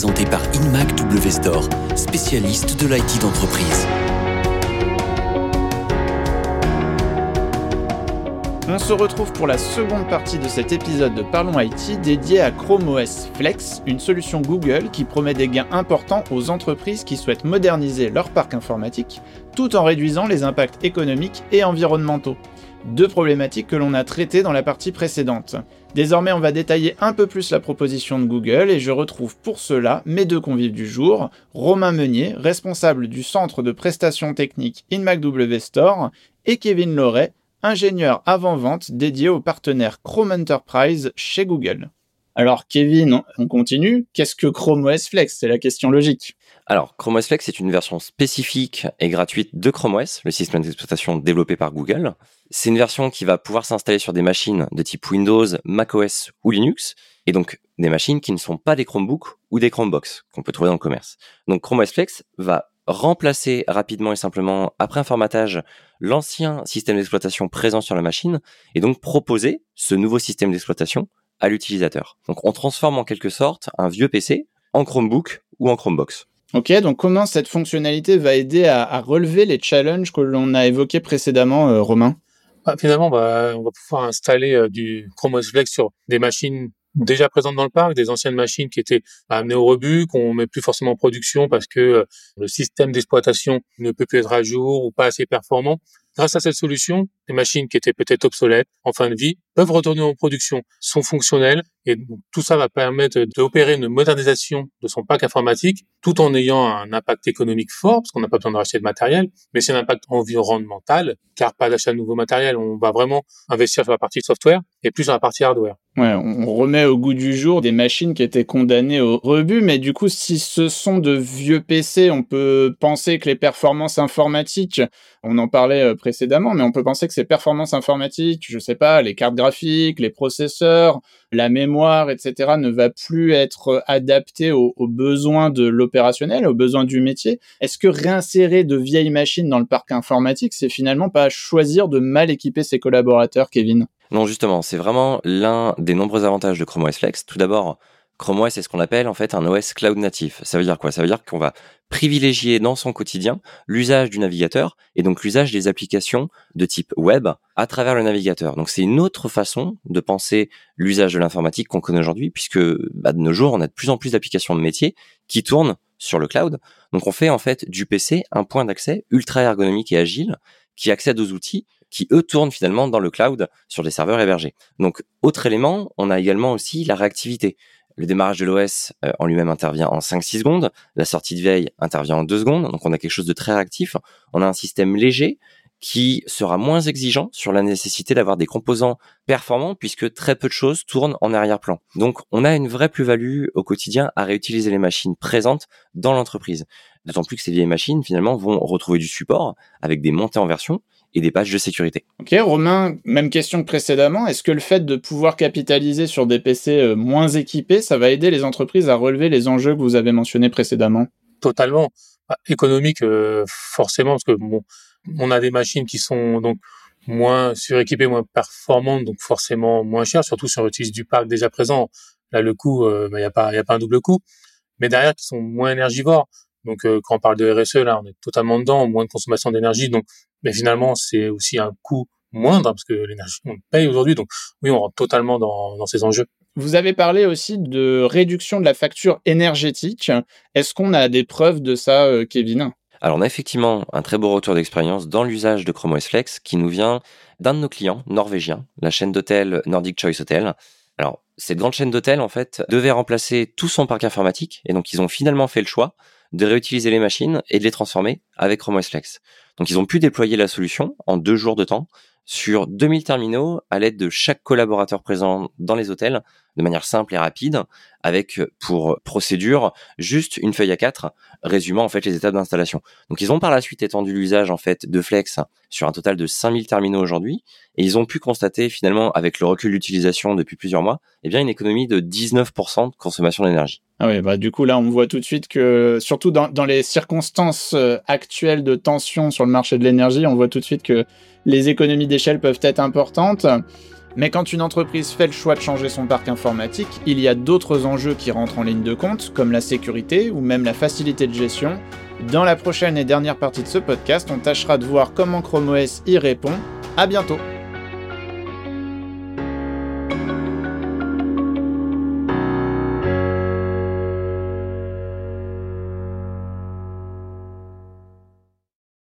présenté par InMac W spécialiste de l'IT d'entreprise. On se retrouve pour la seconde partie de cet épisode de Parlons IT dédié à Chrome OS Flex, une solution Google qui promet des gains importants aux entreprises qui souhaitent moderniser leur parc informatique tout en réduisant les impacts économiques et environnementaux. Deux problématiques que l'on a traitées dans la partie précédente. Désormais, on va détailler un peu plus la proposition de Google et je retrouve pour cela mes deux convives du jour, Romain Meunier, responsable du centre de prestations techniques InMacW Store, et Kevin Loret, ingénieur avant-vente dédié aux partenaires Chrome Enterprise chez Google. Alors Kevin, on continue. Qu'est-ce que Chrome OS Flex? C'est la question logique. Alors, Chrome OS Flex est une version spécifique et gratuite de Chrome OS, le système d'exploitation développé par Google. C'est une version qui va pouvoir s'installer sur des machines de type Windows, macOS ou Linux, et donc des machines qui ne sont pas des Chromebooks ou des Chromebox qu'on peut trouver dans le commerce. Donc Chrome OS Flex va remplacer rapidement et simplement, après un formatage, l'ancien système d'exploitation présent sur la machine, et donc proposer ce nouveau système d'exploitation à l'utilisateur. Donc on transforme en quelque sorte un vieux PC en Chromebook ou en Chromebox. Ok, donc comment cette fonctionnalité va aider à, relever les challenges que l'on a évoqués précédemment, euh, Romain? Bah, Finalement, bah, on va pouvoir installer euh, du Chrome OS Flex sur des machines déjà présentes dans le parc, des anciennes machines qui étaient amenées au rebut, qu'on met plus forcément en production parce que euh, le système d'exploitation ne peut plus être à jour ou pas assez performant. Grâce à cette solution, les machines qui étaient peut-être obsolètes en fin de vie peuvent retourner en production, sont fonctionnelles et tout ça va permettre d'opérer une modernisation de son parc informatique tout en ayant un impact économique fort parce qu'on n'a pas besoin de racheter de matériel, mais c'est un impact environnemental car pas d'achat de nouveau matériel. On va vraiment investir sur la partie software et plus sur la partie hardware. On remet au goût du jour des machines qui étaient condamnées au rebut, mais du coup, si ce sont de vieux PC, on peut penser que les performances informatiques, on en parlait euh, précédemment, mais on peut penser que ces performances informatiques, je sais pas, les cartes graphiques, les processeurs, la mémoire, etc., ne va plus être adaptée aux, besoins de l'opérationnel, aux besoins du métier. Est-ce que réinsérer de vieilles machines dans le parc informatique, c'est finalement pas choisir de mal équiper ses collaborateurs, Kevin? Non, justement, c'est vraiment l'un des nombreux avantages de Chrome OS Flex. Tout d'abord, Chrome OS, c'est ce qu'on appelle en fait un OS cloud natif. Ça veut dire quoi? Ça veut dire qu'on va privilégier dans son quotidien l'usage du navigateur et donc l'usage des applications de type web à travers le navigateur. Donc c'est une autre façon de penser l'usage de l'informatique qu'on connaît aujourd'hui puisque bah, de nos jours on a de plus en plus d'applications de métier qui tournent sur le cloud. Donc on fait en fait du PC un point d'accès ultra ergonomique et agile qui accède aux outils qui eux tournent finalement dans le cloud sur des serveurs hébergés. Donc autre élément, on a également aussi la réactivité. Le démarrage de l'OS euh, en lui-même intervient en 5-6 secondes. La sortie de veille intervient en 2 secondes. Donc on a quelque chose de très réactif. On a un système léger qui sera moins exigeant sur la nécessité d'avoir des composants performants puisque très peu de choses tournent en arrière-plan. Donc on a une vraie plus-value au quotidien à réutiliser les machines présentes dans l'entreprise. D'autant plus que ces vieilles machines finalement vont retrouver du support avec des montées en version et des pages de sécurité. Ok, Romain, même question que précédemment. Est-ce que le fait de pouvoir capitaliser sur des PC euh, moins équipés, ça va aider les entreprises à relever les enjeux que vous avez mentionnés précédemment? Totalement. Bah, économique, euh, forcément, parce que bon, on a des machines qui sont donc moins suréquipées, moins performantes, donc forcément moins chères, surtout si on utilise du parc déjà présent. Là, le coût, il euh, n'y bah, a pas, y a pas un double coût. Mais derrière, qui sont moins énergivores. Donc, quand on parle de RSE, là, on est totalement dedans, moins de consommation d'énergie. Donc, mais finalement, c'est aussi un coût moindre parce que l'énergie, on paye aujourd'hui. Donc, oui, on rentre totalement dans, dans ces enjeux. Vous avez parlé aussi de réduction de la facture énergétique. Est-ce qu'on a des preuves de ça, euh, Kevin? Alors on a effectivement un très beau retour d'expérience dans l'usage de Chrome OS Flex qui nous vient d'un de nos clients norvégiens, la chaîne d'hôtel Nordic Choice Hotel. Alors cette grande chaîne d'hôtel en fait devait remplacer tout son parc informatique et donc ils ont finalement fait le choix de réutiliser les machines et de les transformer avec Chrome OS Flex. Donc ils ont pu déployer la solution en deux jours de temps sur 2000 terminaux à l'aide de chaque collaborateur présent dans les hôtels de manière simple et rapide avec pour procédure juste une feuille à 4 résumant en fait les étapes d'installation. Donc ils ont par la suite étendu l'usage en fait de Flex sur un total de 5000 terminaux aujourd'hui et ils ont pu constater finalement avec le recul d'utilisation depuis plusieurs mois, eh bien une économie de 19% de consommation d'énergie. Ah oui, bah du coup là on voit tout de suite que surtout dans, dans les circonstances euh, actuelles de tension sur le marché de l'énergie, on voit tout de suite que les économies d'échelle peuvent être importantes. Mais quand une entreprise fait le choix de changer son parc informatique, il y a d'autres enjeux qui rentrent en ligne de compte, comme la sécurité ou même la facilité de gestion. Dans la prochaine et dernière partie de ce podcast, on tâchera de voir comment Chrome OS y répond. À bientôt